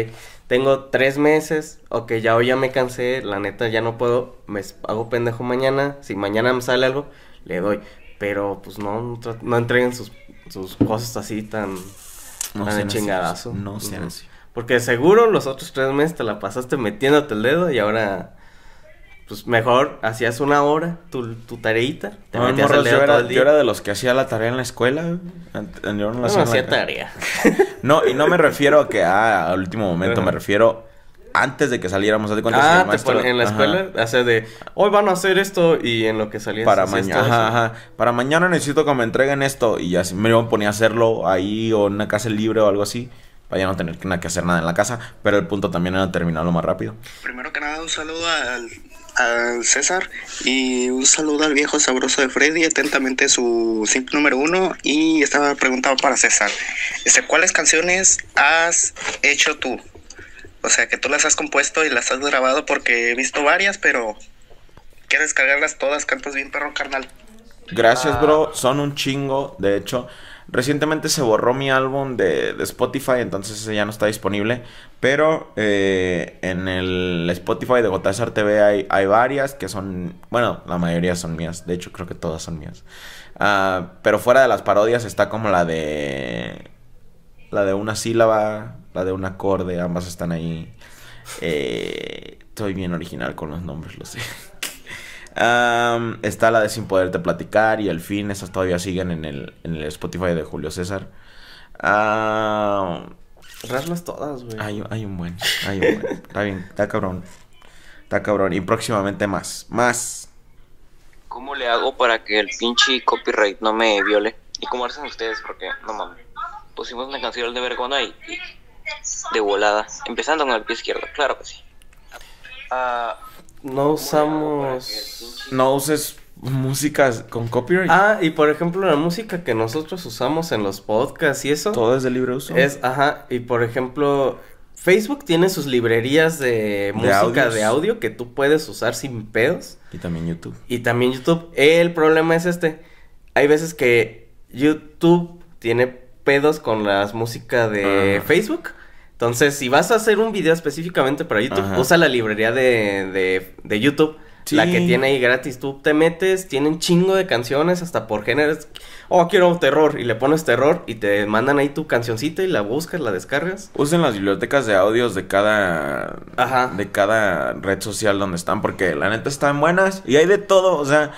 tengo tres meses, ok, ya hoy ya me cansé, la neta ya no puedo, me hago pendejo mañana, si mañana me sale algo, le doy. Pero pues no, no, no entreguen sus, sus cosas así tan, tan de chingadazo. No sean así. Porque seguro los otros tres meses te la pasaste metiéndote el dedo y ahora, pues mejor hacías una hora tu, tu tareita, te No, metías morros, el yo, todo era, el día. yo era de los que hacía la tarea en la escuela. Yo no la no, hacía la hacía tarea. <laughs> No, y no me refiero a que ah, al último momento, Ajá. me refiero antes de que saliéramos. de cuenta, Ah, el te maestro- ponen en la ajá, escuela, hace de, hoy van a hacer esto y en lo que salías. Para mañana, ajá, ajá. Para mañana necesito que me entreguen esto. Y ya si me ponía a hacerlo ahí o en una casa libre o algo así. Para ya no tener que, nada que hacer nada en la casa. Pero el punto también era terminarlo más rápido. Primero que nada, un saludo al, al César y un saludo al viejo sabroso de Freddy, atentamente su simp número uno. Y estaba preguntado para César, este, ¿cuáles canciones has hecho tú? O sea, que tú las has compuesto y las has grabado porque he visto varias, pero quiero descargarlas todas, cantas bien perro carnal. Gracias, bro. Son un chingo. De hecho, recientemente se borró mi álbum de, Spotify, entonces ese ya no está disponible. Pero eh, en el Spotify de Gotazar TV hay, hay varias que son, bueno, la mayoría son mías. De hecho, creo que todas son mías. Ah, pero fuera de las parodias está como la de... La de una sílaba, la de un acorde, ambas están ahí. Eh, estoy bien original con los nombres, lo sé. Am, está la de Sin Poderte Platicar y El Fin, esas todavía siguen en el, en el Spotify de Julio César. Am, Raslas todas, güey. hay, hay un buen, hay un buen. Está bien, está cabrón. Está cabrón. Y próximamente más, más. ¿Cómo le hago para que el pinche copyright no me viole? ¿Y cómo hacen ustedes? Porque, no mames, pusimos una canción de Vergona y, y de volada, empezando con el pie izquierdo, claro que sí. Ah, No ¿cómo le hago para que el usamos... No uses músicas con copyright. Ah, y por ejemplo, la música que nosotros usamos en los podcasts y eso... Todo es de libre uso. Es, ajá, y por ejemplo, Facebook tiene sus librerías de, música audios. de audio que tú puedes usar sin pedos. Y también YouTube. Y también YouTube. El problema es este. Hay veces que YouTube tiene pedos con las música de. Facebook. Entonces, si vas a hacer un video específicamente para YouTube, Ajá. usa la librería de, de, de YouTube. La que tiene ahí gratis. Tú te metes, tiene un chingo de canciones, hasta por géneros. Oh, quiero terror. Y le pones terror y te mandan ahí tu cancioncita y la buscas, la descargas. Usen las bibliotecas de audios de cada Ajá. de cada red social donde están porque la neta están buenas y hay de todo, o sea,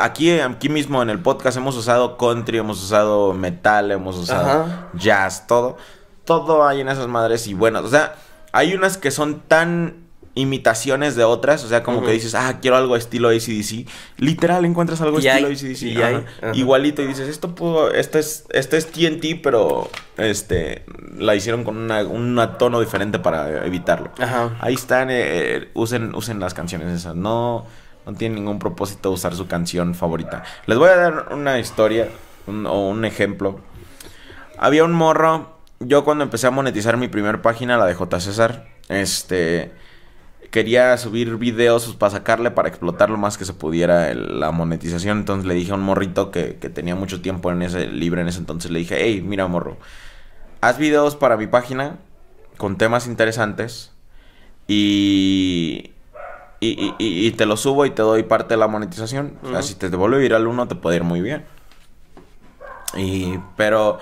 aquí aquí mismo en el podcast hemos usado country, hemos usado metal, hemos usado Ajá. jazz, todo. Todo hay en esas madres y buenas, o sea, hay unas que son tan imitaciones de otras, o sea, como que dices, "Ah, quiero algo estilo ACDC." Literal encuentras algo Y estilo hay, ACDC, y hay, igualito y dices, "Esto pudo esto es esto es TNT, pero este la hicieron con una, un tono diferente para evitarlo." Ahí están, eh, eh, usen, usen las canciones esas. No, no tienen ningún propósito usar su canción favorita. Les voy a dar una historia un- o un ejemplo. Había un morro. Yo cuando empecé a monetizar mi primer página, la de J. César, este quería subir videos para sacarle, para explotar lo más que se pudiera el- la monetización. Entonces le dije a un morrito que, que tenía mucho tiempo en ese libre en ese entonces, le dije, hey, mira morro, haz videos para mi página con temas interesantes y, y, y- te lo subo y te doy parte de la monetización. O sea, si te devuelve viral uno, te puede ir muy bien. Y, pero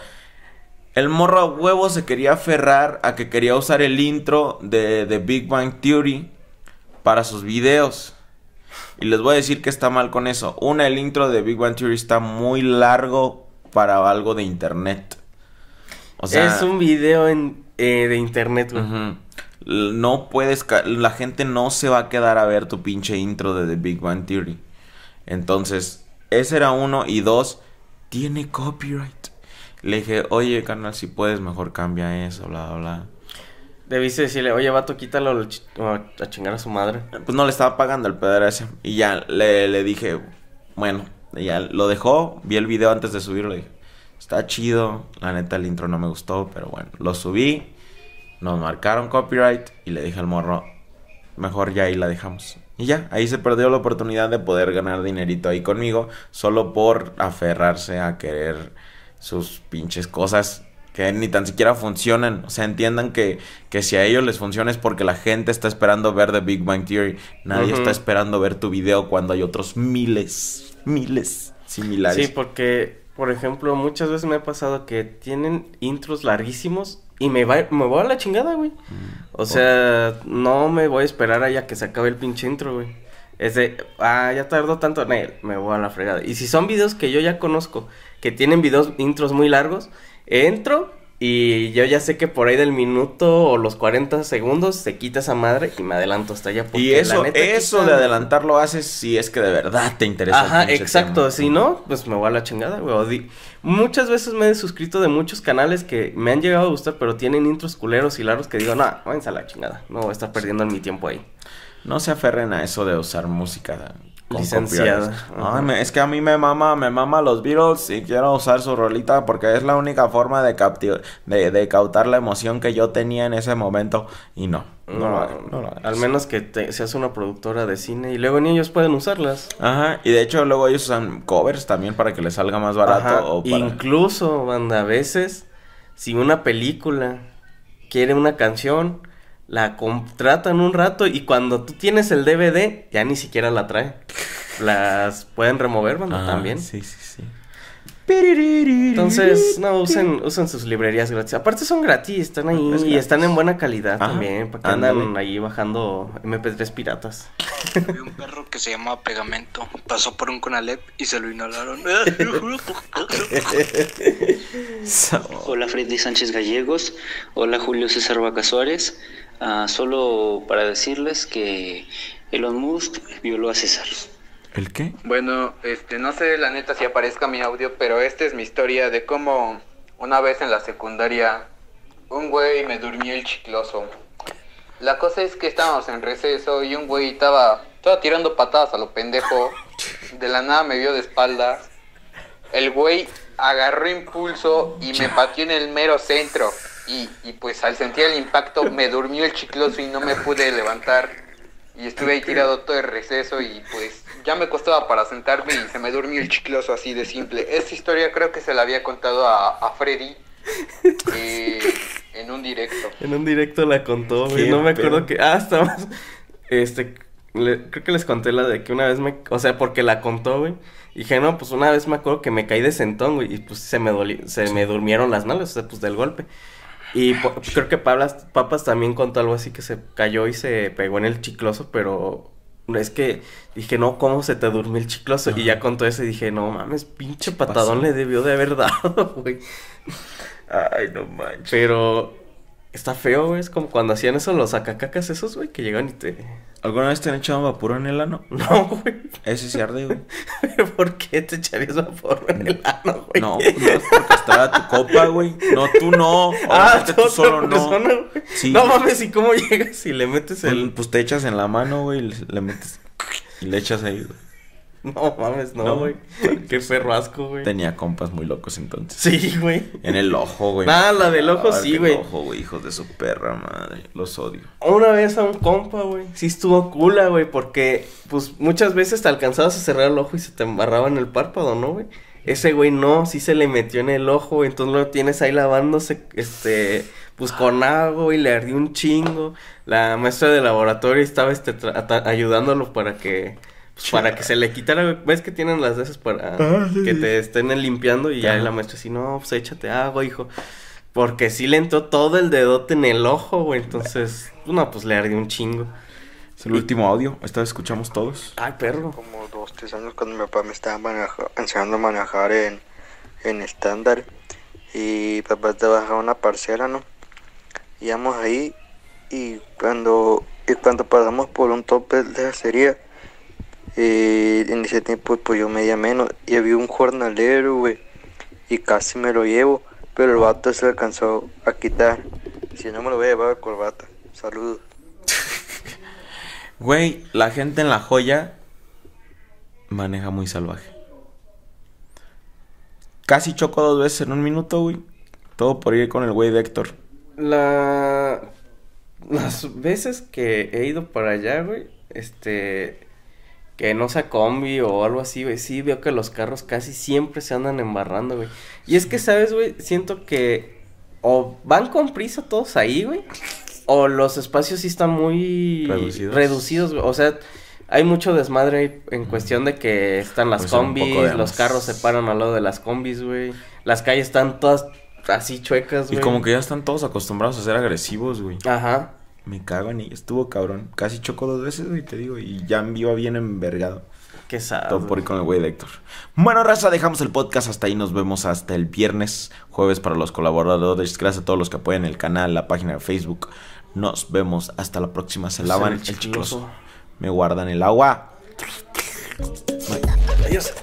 el morro a huevo se quería aferrar a que quería usar el intro de, de Big Bang Theory para sus videos. Y les voy a decir que está mal con eso. Una, el intro de Big Bang Theory está muy largo para algo de internet. O sea, es un video en, eh, de internet, güey. No puedes, la gente no se va a quedar a ver tu pinche intro de The Big Bang Theory. Entonces, ese era uno. Y dos, tiene copyright. Le dije, oye, carnal, si puedes, mejor cambia eso, bla, bla, bla. Debiste decirle, oye, vato, quítalo a, chingar a su madre. Pues no le estaba pagando el pedo ese. Y ya le, le dije, bueno, ya lo dejó. Vi el video antes de subirlo. Dije, está chido. La neta, el intro no me gustó, pero bueno, lo subí. Nos marcaron copyright. Y le dije al morro, mejor ya ahí la dejamos. Y ya, ahí se perdió la oportunidad de poder ganar dinerito ahí conmigo. Solo por aferrarse a querer sus pinches cosas que ni tan siquiera funcionan. O sea, entiendan que, que si a ellos les funciona es porque la gente está esperando ver The Big Bang Theory. Nadie está esperando ver tu video cuando hay otros miles, miles similares. Sí, porque, por ejemplo, muchas veces me ha pasado que tienen intros larguísimos y me, va, me voy a la chingada, güey. O sea, no me voy a esperar a ya que se acabe el pinche intro, güey. Es de, ah, ya tardó tanto, Nel, me voy a la fregada. Y si son videos que yo ya conozco, que tienen videos, intros muy largos, entro y yo ya sé que por ahí del minuto o los 40 segundos se quita esa madre y me adelanto hasta allá. Y porque la eso, neta eso de adelantar lo haces si es que de verdad te interesa. Ajá, exacto. tema. Si no, pues me voy a la chingada, güey. Muchas veces me he suscrito de muchos canales que me han llegado a gustar, pero tienen intros culeros y largos que digo, no, váyanse a la chingada. No voy a estar perdiendo mi tiempo ahí. No se aferren a eso de usar música Licenciada. Ay, me- es que a mí me mama, me mama los Beatles y quiero usar su rolita porque es la única forma de, de, de cautar la emoción que yo tenía en ese momento. Y no, no, No, no al menos que te- seas una productora de cine y luego ni ellos pueden usarlas. Ajá, y de hecho luego ellos usan covers también para que les salga más barato Ajá, o para... Incluso, banda, a veces, si una película quiere una canción, la contratan un rato y cuando tú tienes el DVD, ya ni siquiera la trae. Las pueden remover, banda, Ajá, también. Sí, sí, sí. Entonces, no, usen, usen sus librerías gratis. Aparte son gratis, están ahí Es y gratis. están en buena calidad Ajá, también, para que ándale. andan ahí bajando MP3 piratas. Había un perro que se llamaba Pegamento. Pasó por un Conalep y se lo inhalaron. <laughs> Hola Freddy Sánchez Gallegos, hola Julio César Vaca Suárez. Ah, solo para decirles que Elon Musk violó a César. ¿El qué? Bueno, este, no sé la neta si aparezca mi audio, pero esta es mi historia de cómo una vez en la secundaria un güey me durmió el chicloso. La cosa es que estábamos en receso y un güey estaba, estaba tirando patadas a lo pendejo. De la nada me vio de espaldas. El güey agarró impulso y me pateó en el mero centro. Y, y pues al sentir el impacto me durmió el chicloso y no me pude levantar. Y estuve ahí tirado todo el receso y pues ya me costaba para sentarme y se me durmió el chicloso así de simple. Esta historia creo que se la había contado a, a Freddy eh, en un directo. En un directo la contó, güey. No me acuerdo que. Ah, estamos. Este. le- creo que les conté la de que una vez me. O sea, porque la contó, güey. Y dije, no, pues una vez me acuerdo que me caí de sentón, güey. Y pues se me doli- se me durmieron las nalgas, o sea, pues del golpe. Y creo que Pablas, Papas también contó algo así que se cayó y se pegó en el chicloso, pero. Es que dije, no, ¿cómo se te durmió el chicloso? Y ya contó eso y dije, no mames, pinche patadón le debió de haber <laughs> dado, güey. Ay, no manches. Pero está feo, güey. Es como cuando hacían eso los acacacas esos, güey, que llegan y te. ¿Alguna vez te han echado vapor en el ano? <laughs> No, güey. Ese sí arde, güey. <laughs> Pero ¿por qué te echarías vapor en el ano, güey? No, no es porque estaba tu copa, güey. No, tú no. Ah, tú solo no. persona. Sí. No mames, ¿y cómo llegas y le metes El, el. pues te echas en la mano, güey, y le, le metes y le echas ahí, güey. <laughs> No mames, no, No. güey. Qué perro asco, güey. Tenía compas muy locos entonces. Sí, güey. En el ojo, güey. Ah, la del ojo sí, el güey. ojo, güey, hijos de su perra madre. Los odio. Una vez a un compa, güey. Sí estuvo cula, güey, porque, pues, muchas veces te alcanzabas a cerrar el ojo y se te embarraba en el párpado, ¿no, güey? Ese güey no, sí se le metió en el ojo, güey, entonces lo tienes ahí lavándose, este, pues con agua, güey, le ardió un chingo. La maestra de laboratorio estaba, este, ayudándolo para que, pues, para que se le quitara. ¿Ves que tienen las esas para que te estén limpiando? Y ya Ajá. la maestra así, no, pues échate agua, hijo. Porque sí le entró todo el dedote en el ojo, güey. Entonces, no, pues le ardió un chingo. Es el último audio. Esta vez escuchamos todos. Ay, perro. Como dos, tres años cuando mi papá me estaba maneja- enseñando a manejar en, en estándar. Y papá trabajaba una parcela, ¿no? Íbamos ahí y cuando, y cuando pasamos por un tope de acería, Y en ese tiempo pues yo medía menos. Y había un jornalero, güey. Y casi me lo llevo. Pero el vato se alcanzó a quitar. Si no me lo voy a llevar a corbata. Saludos. <laughs> Güey, la gente en la joya maneja muy salvaje. Casi choco dos veces en un minuto, güey. Todo por ir con el güey de Héctor. La... Las veces que he ido para allá, güey, este... Que no sea combi o algo así, güey. Sí, veo que los carros casi siempre se andan embarrando, güey. Y es que, ¿sabes, güey? Siento que o van con prisa todos ahí, güey. O los espacios sí están muy Reducidos. reducidos, güey. O sea, hay mucho desmadre en cuestión de que están las Pues combis, de los carros se paran al lado de las combis, güey. Las calles están todas así chuecas, Y güey. como que ya están todos acostumbrados a ser agresivos, güey. Ajá. Me cago en ellos. Estuvo cabrón. Casi chocó dos veces, güey, te digo. Y ya iba bien envergado. Qué sad. Todo por ir con el güey de Héctor. Bueno, raza, dejamos el podcast hasta ahí. Nos vemos hasta el viernes, jueves para los colaboradores. Gracias a todos los que apoyan el canal, la página de Facebook. Nos vemos hasta la próxima. Se lavan el chicloso. Me guardan el agua. Adiós.